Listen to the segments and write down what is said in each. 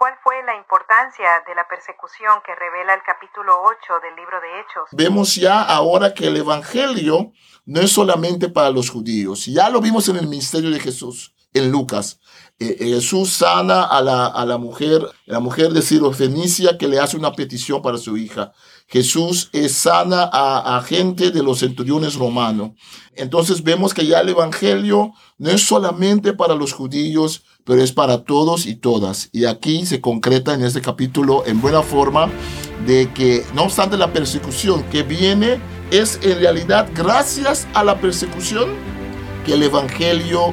¿Cuál fue la importancia de la persecución que revela el capítulo 8 del libro de Hechos? Vemos ya ahora que el Evangelio no es solamente para los judíos. Ya lo vimos en el ministerio de Jesús, en Lucas. Eh, eh, Jesús sana a la, a la mujer, la mujer de Fenicia que le hace una petición para su hija. Jesús es sana a, a, gente de los centuriones romanos. Entonces vemos que ya el Evangelio no es solamente para los judíos, pero es para todos y todas. Y aquí se concreta en este capítulo en buena forma de que no obstante la persecución que viene, es en realidad gracias a la persecución que el Evangelio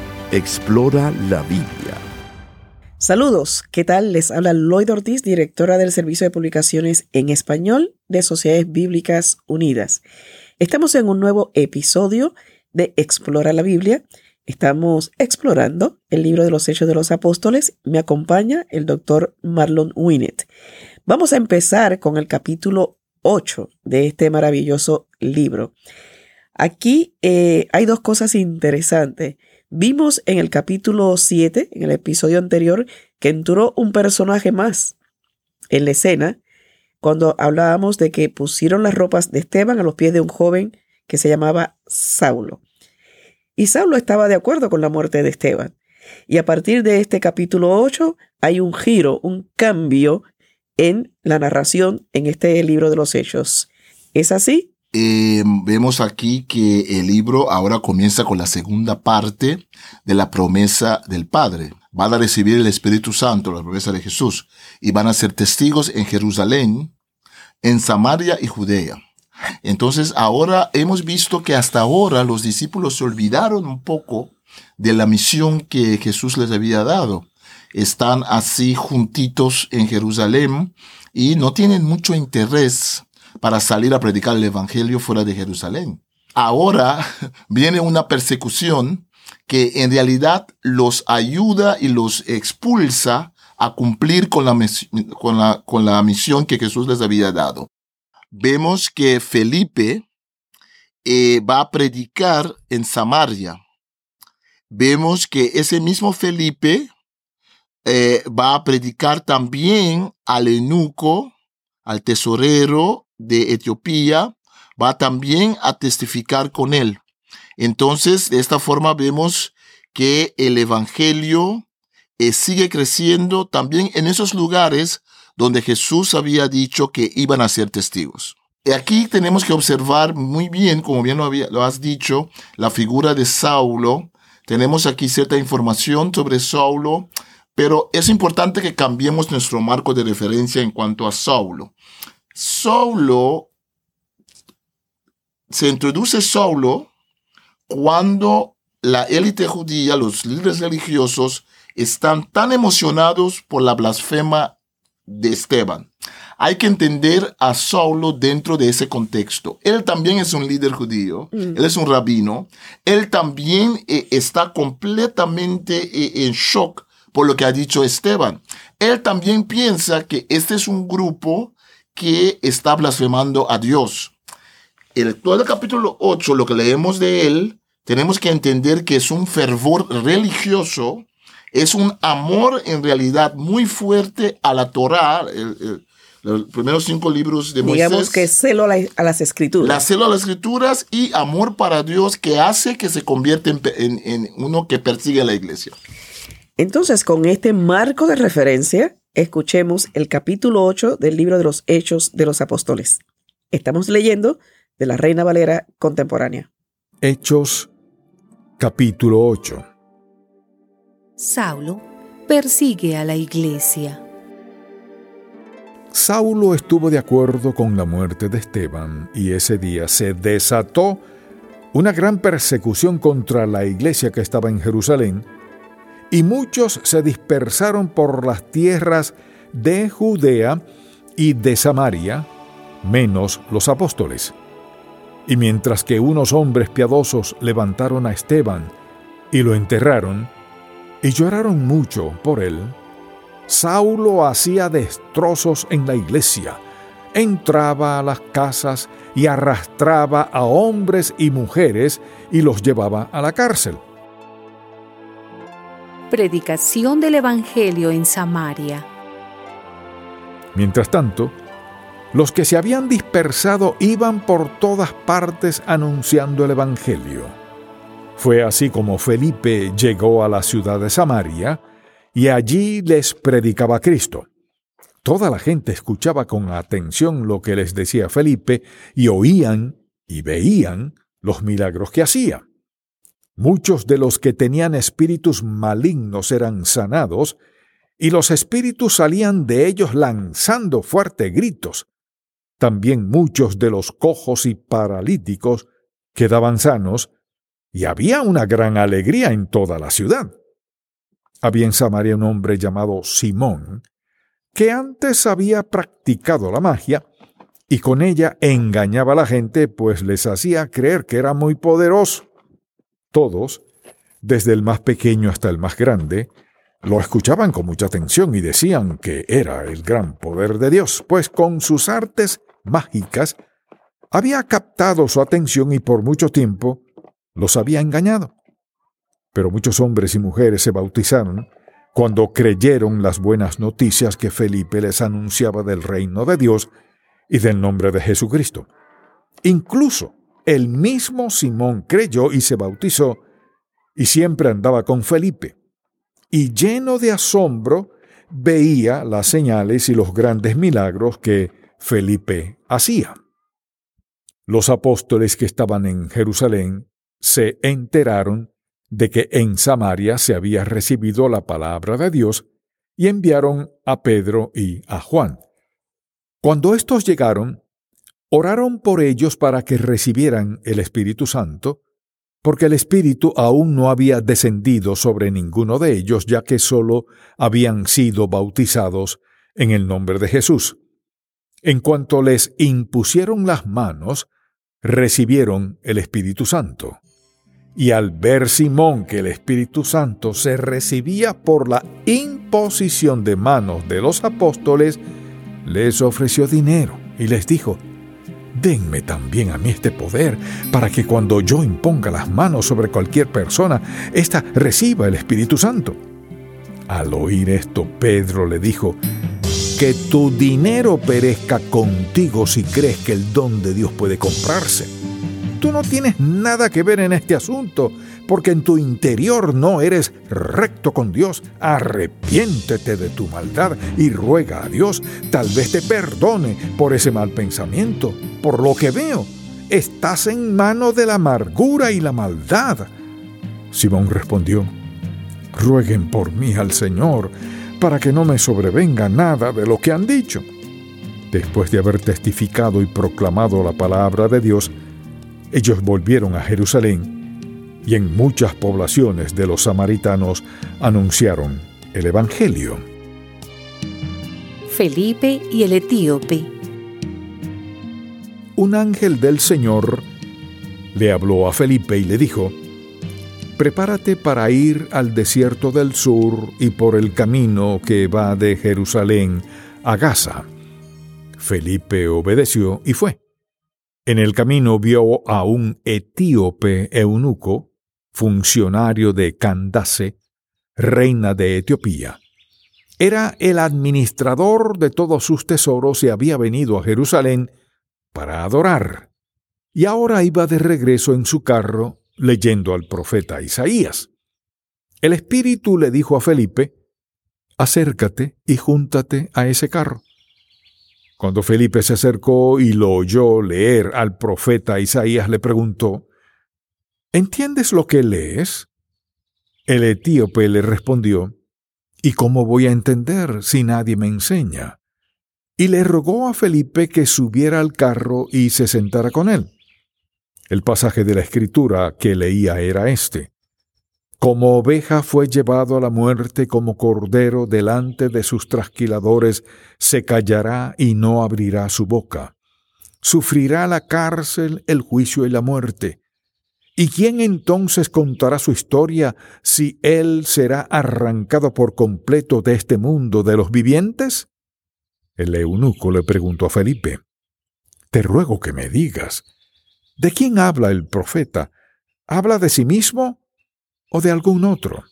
Explora la Biblia. Saludos, ¿qué tal? Les habla Lloyd Ortiz, directora del Servicio de Publicaciones en Español de Sociedades Bíblicas Unidas. Estamos en un nuevo episodio de Explora la Biblia. Estamos explorando el libro de los Hechos de los Apóstoles. Me acompaña el doctor Marlon Winnet. Vamos a empezar con el capítulo 8 de este maravilloso libro. Aquí eh, hay dos cosas interesantes. Vimos en el capítulo 7, en el episodio anterior, que entró un personaje más en la escena cuando hablábamos de que pusieron las ropas de Esteban a los pies de un joven que se llamaba Saulo. Y Saulo estaba de acuerdo con la muerte de Esteban. Y a partir de este capítulo 8 hay un giro, un cambio en la narración en este libro de los Hechos. ¿Es así? Eh, vemos aquí que el libro ahora comienza con la segunda parte de la promesa del Padre. Van a recibir el Espíritu Santo, la promesa de Jesús, y van a ser testigos en Jerusalén, en Samaria y Judea. Entonces ahora hemos visto que hasta ahora los discípulos se olvidaron un poco de la misión que Jesús les había dado están así juntitos en Jerusalén y no tienen mucho interés para salir a predicar el Evangelio fuera de Jerusalén. Ahora viene una persecución que en realidad los ayuda y los expulsa a cumplir con la, con la, con la misión que Jesús les había dado. Vemos que Felipe eh, va a predicar en Samaria. Vemos que ese mismo Felipe eh, va a predicar también al eunuco, al tesorero de Etiopía, va también a testificar con él. Entonces, de esta forma vemos que el Evangelio eh, sigue creciendo también en esos lugares donde Jesús había dicho que iban a ser testigos. Aquí tenemos que observar muy bien, como bien lo has dicho, la figura de Saulo. Tenemos aquí cierta información sobre Saulo pero es importante que cambiemos nuestro marco de referencia en cuanto a Saulo. Saulo, se introduce Saulo cuando la élite judía, los líderes religiosos, están tan emocionados por la blasfema de Esteban. Hay que entender a Saulo dentro de ese contexto. Él también es un líder judío, mm. él es un rabino, él también eh, está completamente eh, en shock por lo que ha dicho Esteban. Él también piensa que este es un grupo que está blasfemando a Dios. El, todo el capítulo 8, lo que leemos de él, tenemos que entender que es un fervor religioso, es un amor en realidad muy fuerte a la Torah, los primeros cinco libros de Moisés. Digamos que celo a, las escrituras. La celo a las escrituras y amor para Dios que hace que se convierta en, en uno que persigue a la iglesia. Entonces, con este marco de referencia, escuchemos el capítulo 8 del libro de los Hechos de los Apóstoles. Estamos leyendo de la Reina Valera contemporánea. Hechos, capítulo 8. Saulo persigue a la iglesia. Saulo estuvo de acuerdo con la muerte de Esteban y ese día se desató una gran persecución contra la iglesia que estaba en Jerusalén y muchos se dispersaron por las tierras de Judea y de Samaria, menos los apóstoles. Y mientras que unos hombres piadosos levantaron a Esteban y lo enterraron, y lloraron mucho por él, Saulo hacía destrozos en la iglesia, entraba a las casas y arrastraba a hombres y mujeres y los llevaba a la cárcel. Predicación del Evangelio en Samaria. Mientras tanto, los que se habían dispersado iban por todas partes anunciando el Evangelio. Fue así como Felipe llegó a la ciudad de Samaria y allí les predicaba Cristo. Toda la gente escuchaba con atención lo que les decía Felipe y oían y veían los milagros que hacía. Muchos de los que tenían espíritus malignos eran sanados, y los espíritus salían de ellos lanzando fuertes gritos. También muchos de los cojos y paralíticos quedaban sanos, y había una gran alegría en toda la ciudad. Había en Samaria un hombre llamado Simón, que antes había practicado la magia, y con ella engañaba a la gente, pues les hacía creer que era muy poderoso. Todos, desde el más pequeño hasta el más grande, lo escuchaban con mucha atención y decían que era el gran poder de Dios, pues con sus artes mágicas había captado su atención y por mucho tiempo los había engañado. Pero muchos hombres y mujeres se bautizaron cuando creyeron las buenas noticias que Felipe les anunciaba del reino de Dios y del nombre de Jesucristo. Incluso el mismo Simón creyó y se bautizó y siempre andaba con Felipe. Y lleno de asombro veía las señales y los grandes milagros que Felipe hacía. Los apóstoles que estaban en Jerusalén se enteraron de que en Samaria se había recibido la palabra de Dios y enviaron a Pedro y a Juan. Cuando estos llegaron, oraron por ellos para que recibieran el Espíritu Santo, porque el Espíritu aún no había descendido sobre ninguno de ellos, ya que sólo habían sido bautizados en el nombre de Jesús. En cuanto les impusieron las manos, recibieron el Espíritu Santo. Y al ver Simón que el Espíritu Santo se recibía por la imposición de manos de los apóstoles, les ofreció dinero y les dijo, Denme también a mí este poder, para que cuando yo imponga las manos sobre cualquier persona, ésta reciba el Espíritu Santo. Al oír esto, Pedro le dijo, Que tu dinero perezca contigo si crees que el don de Dios puede comprarse Tú no tienes nada que ver en este asunto, porque en tu interior no eres recto con Dios. Arrepiéntete de tu maldad y ruega a Dios, tal vez te perdone por ese mal pensamiento. Por lo que veo, estás en manos de la amargura y la maldad. Simón respondió, rueguen por mí al Señor, para que no me sobrevenga nada de lo que han dicho. Después de haber testificado y proclamado la palabra de Dios, ellos volvieron a Jerusalén y en muchas poblaciones de los samaritanos anunciaron el Evangelio. Felipe y el etíope. Un ángel del Señor le habló a Felipe y le dijo, Prepárate para ir al desierto del sur y por el camino que va de Jerusalén a Gaza. Felipe obedeció y fue. En el camino vio a un etíope eunuco, funcionario de Candace, reina de Etiopía. Era el administrador de todos sus tesoros y había venido a Jerusalén para adorar. Y ahora iba de regreso en su carro leyendo al profeta Isaías. El Espíritu le dijo a Felipe, acércate y júntate a ese carro. Cuando Felipe se acercó y lo oyó leer al profeta Isaías, le preguntó, ¿Entiendes lo que lees? El etíope le respondió, ¿Y cómo voy a entender si nadie me enseña? Y le rogó a Felipe que subiera al carro y se sentara con él. El pasaje de la escritura que leía era este. Como oveja fue llevado a la muerte, como cordero delante de sus trasquiladores, se callará y no abrirá su boca. Sufrirá la cárcel, el juicio y la muerte. ¿Y quién entonces contará su historia si él será arrancado por completo de este mundo de los vivientes? El eunuco le preguntó a Felipe, Te ruego que me digas, ¿de quién habla el profeta? ¿Habla de sí mismo o de algún otro.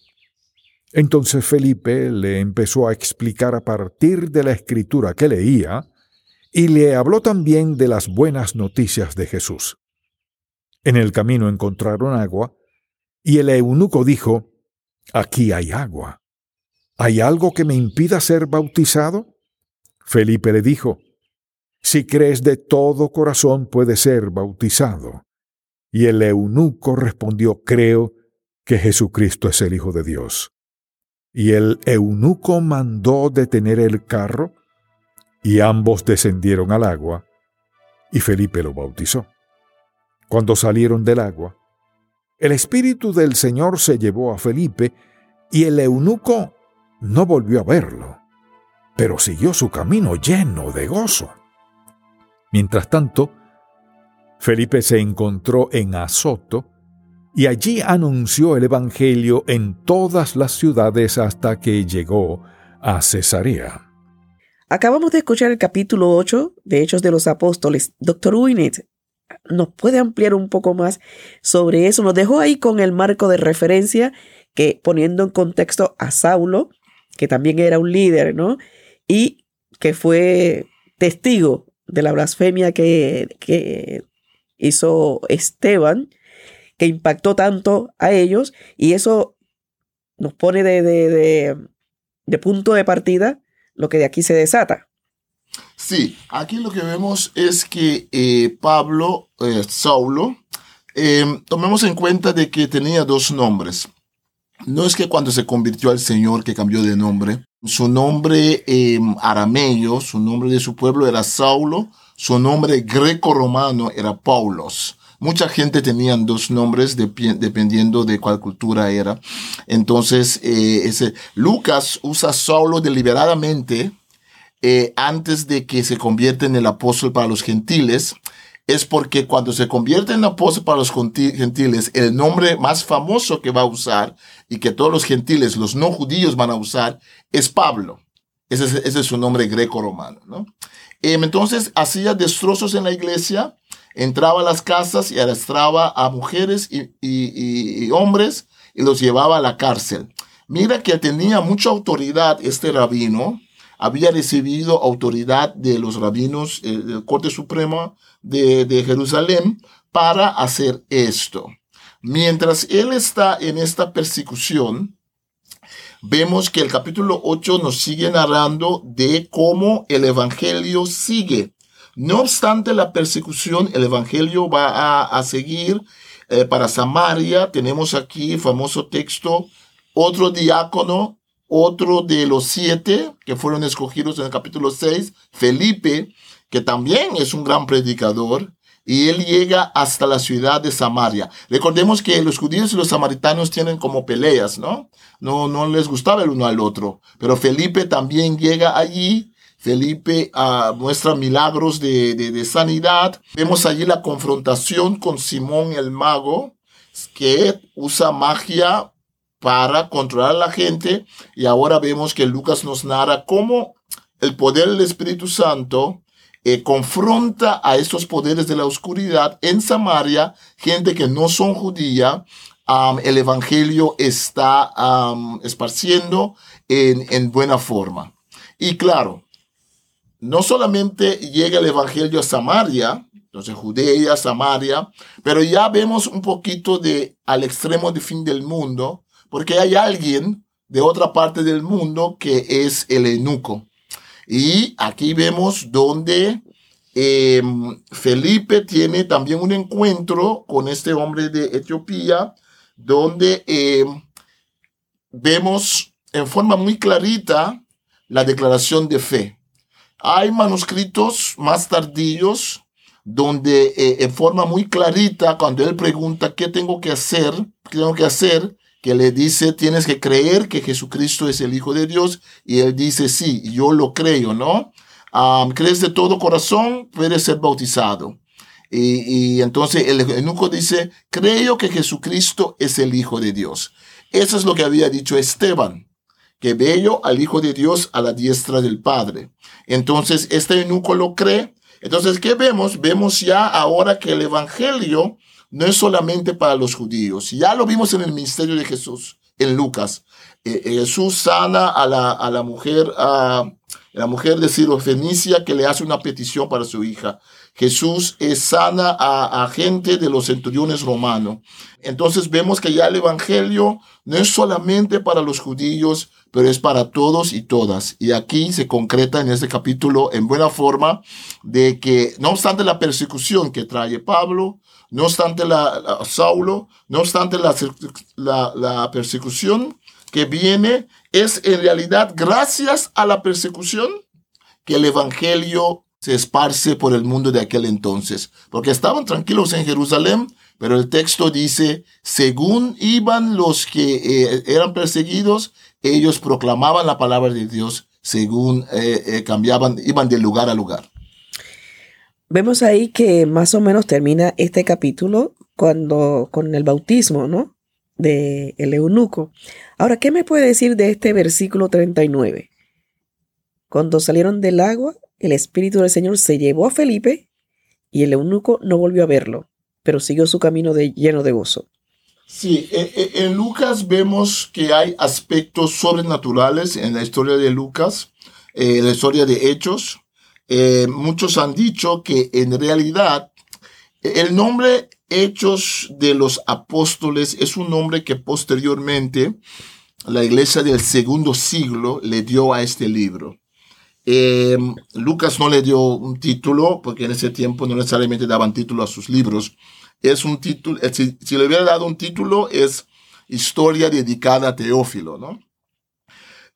Entonces Felipe le empezó a explicar a partir de la escritura que leía y le habló también de las buenas noticias de Jesús. En el camino encontraron agua y el eunuco dijo, Aquí hay agua. ¿Hay algo que me impida ser bautizado? Felipe le dijo, Si crees de todo corazón puedes ser bautizado. Y el eunuco respondió, Creo que Jesucristo es el Hijo de Dios. Y el eunuco mandó detener el carro, y ambos descendieron al agua, y Felipe lo bautizó. Cuando salieron del agua, el Espíritu del Señor se llevó a Felipe, y el eunuco no volvió a verlo, pero siguió su camino lleno de gozo. Mientras tanto, Felipe se encontró en Azoto, y allí anunció el Evangelio en todas las ciudades hasta que llegó a Cesarea. Acabamos de escuchar el capítulo 8 de Hechos de los Apóstoles. Doctor Winnet nos puede ampliar un poco más sobre eso. Nos dejó ahí con el marco de referencia que poniendo en contexto a Saulo, que también era un líder, ¿no? Y que fue testigo de la blasfemia que, que hizo Esteban que impactó tanto a ellos y eso nos pone de, de, punto de partida lo que de aquí se desata. Sí, aquí lo que vemos es que eh, Pablo, eh, Saulo, eh, tomemos en cuenta de que tenía dos nombres. No es que cuando se convirtió al Señor que cambió de nombre, su nombre arameo, su nombre de su pueblo era Saulo, su nombre greco-romano era Paulos. Mucha gente tenía dos nombres dependiendo de cuál cultura era. Entonces, eh, ese, Lucas usa Saulo deliberadamente eh, antes de que se convierta en el apóstol para los gentiles. Es porque cuando se convierte en apóstol para los gentiles, el nombre más famoso que va a usar y que todos los gentiles, los no judíos van a usar, es Pablo. Ese es, ese es su nombre greco-romano, ¿no? Em, entonces hacía destrozos en la iglesia, entraba a las casas y arrastraba a mujeres y, hombres y los llevaba a la cárcel. Mira que tenía mucha autoridad este rabino, había recibido autoridad de los rabinos eh, del Corte Suprema de, de Jerusalén para hacer esto. Mientras él está en esta persecución, vemos que el capítulo 8 nos sigue narrando de cómo el Evangelio sigue. No obstante la persecución, el Evangelio va a, seguir eh, para Samaria. Tenemos aquí famoso texto, otro diácono, otro de los siete que fueron escogidos en el capítulo 6, Felipe, que también es un gran predicador, y él llega hasta la ciudad de Samaria. Recordemos que los judíos y los samaritanos tienen como peleas, ¿no? No, no les gustaba el uno al otro, pero Felipe también llega allí Felipe uh, muestra milagros de, de, sanidad. Vemos allí la confrontación con Simón el mago, que usa magia para controlar a la gente. Y ahora vemos que Lucas nos narra cómo el poder del Espíritu Santo eh, confronta a estos poderes de la oscuridad en Samaria, gente que no son judía. el Evangelio está esparciendo en, en buena forma. Y claro, no solamente llega el Evangelio a Samaria, entonces Judea, Samaria, pero ya vemos un poquito de al extremo de fin del mundo, porque hay alguien de otra parte del mundo que es el eunuco. Y aquí vemos donde em, Felipe tiene también un encuentro con este hombre de Etiopía, donde em, vemos en forma muy clarita la declaración de fe. Hay manuscritos más tardíos donde eh, en forma muy clarita, cuando él pregunta qué tengo que hacer, qué tengo que hacer, que le dice, tienes que creer que Jesucristo es el Hijo de Dios, y él dice, sí, yo lo creo, ¿no? crees de todo corazón, puedes ser bautizado. Y, y entonces el eunuco dice, creo que Jesucristo es el Hijo de Dios. Eso es lo que había dicho Esteban, que veo al Hijo de Dios a la diestra del Padre. Entonces este eunuco lo cree. Entonces, ¿qué vemos? Vemos ya ahora que el Evangelio no es solamente para los judíos. Ya lo vimos en el ministerio de Jesús, en Lucas. Eh, eh, Jesús sana a la, a la mujer, a la mujer de Fenicia que le hace una petición para su hija. Jesús es sana a, gente de los centuriones romanos. Entonces vemos que ya el Evangelio no es solamente para los judíos, pero es para todos y todas. Y aquí se concreta en este capítulo en buena forma de que no obstante la persecución que trae Pablo, no obstante la, Saulo, no obstante la, la persecución que viene, es en realidad gracias a la persecución que el Evangelio se esparce por el mundo de aquel entonces, porque estaban tranquilos en Jerusalén, pero el texto dice, según iban los que eh, eran perseguidos, ellos proclamaban la palabra de Dios, según eh, eh, cambiaban, iban de lugar a lugar. Vemos ahí que más o menos termina este capítulo cuando con el bautismo, ¿no? De el eunuco. Ahora, ¿qué me puede decir de este versículo 39? Cuando salieron del agua, el Espíritu del Señor se llevó a Felipe y el eunuco no volvió a verlo, pero siguió su camino de, lleno de gozo. Sí, e, e, en Lucas vemos que hay aspectos sobrenaturales en la historia de Lucas, en eh, la historia de Hechos. Eh, muchos han dicho que en realidad el nombre Hechos de los Apóstoles es un nombre que posteriormente la iglesia del segundo siglo le dio a este libro. Eh, Lucas no le dio un título, porque en ese tiempo no necesariamente daban título a sus libros. Es un título, si, le hubiera dado un título, es historia dedicada a Teófilo, ¿no?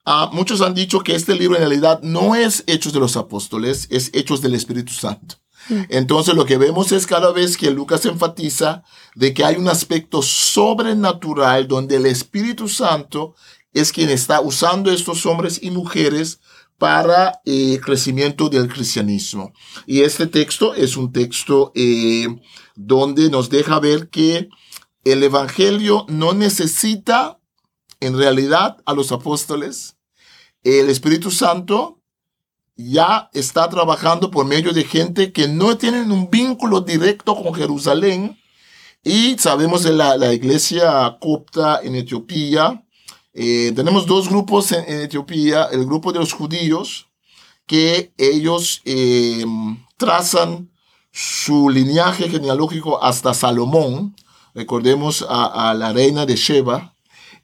Ah, muchos han dicho que este libro en realidad no es Hechos de los Apóstoles, es Hechos del Espíritu Santo. Mm. Entonces lo que vemos es cada vez que Lucas enfatiza de que hay un aspecto sobrenatural donde el Espíritu Santo es quien está usando estos hombres y mujeres para el eh, crecimiento del cristianismo. Y este texto es un texto eh, donde nos deja ver que el Evangelio no necesita en realidad a los apóstoles. El Espíritu Santo ya está trabajando por medio de gente que no tienen un vínculo directo con Jerusalén. Y sabemos de la, la iglesia copta en Etiopía, eh, tenemos dos grupos en, Etiopía, el grupo de los judíos, que ellos eh, trazan su linaje genealógico hasta Salomón. Recordemos a, la reina de Sheba,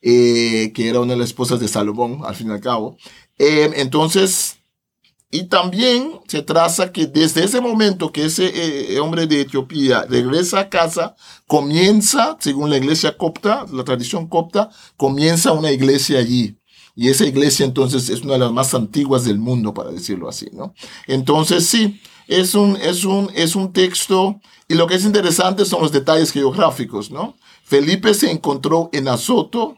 eh, que era una de las esposas de Salomón, al fin y al cabo. entonces, y también se traza que desde ese momento que ese eh, hombre de Etiopía regresa a casa, comienza, según la iglesia copta, la tradición copta, comienza una iglesia allí. Y esa iglesia entonces es una de las más antiguas del mundo, para decirlo así, ¿no? Entonces sí, es un, es un, es un texto, y lo que es interesante son los detalles geográficos, ¿no? Felipe se encontró en Azoto,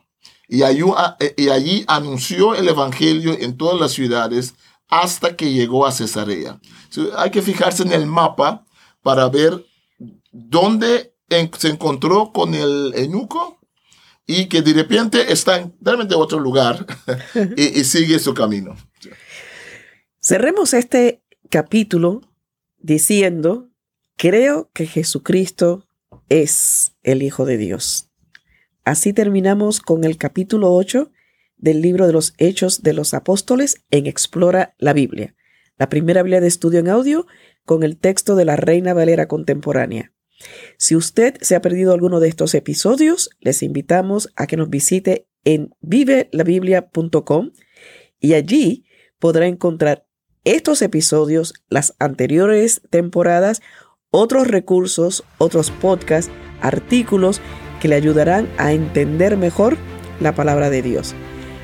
allí, eh, y allí anunció el evangelio en todas las ciudades hasta que llegó a Cesarea. hay que fijarse en el mapa para ver dónde se encontró con el eunuco y que de repente está en realmente otro lugar y, y sigue su camino. Cerremos este capítulo diciendo, creo que Jesucristo es el Hijo de Dios. Así terminamos con el capítulo 8 del libro de los Hechos de los Apóstoles en Explora la Biblia, la primera Biblia de estudio en audio con el texto de la Reina Valera contemporánea. Si usted se ha perdido alguno de estos episodios, les invitamos a que nos visite en vivelabiblia.com y allí podrá encontrar estos episodios, las anteriores temporadas, otros recursos, otros podcasts, artículos que le ayudarán a entender mejor la palabra de Dios.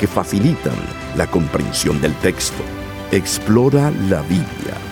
que facilitan la comprensión del texto. Explora la Biblia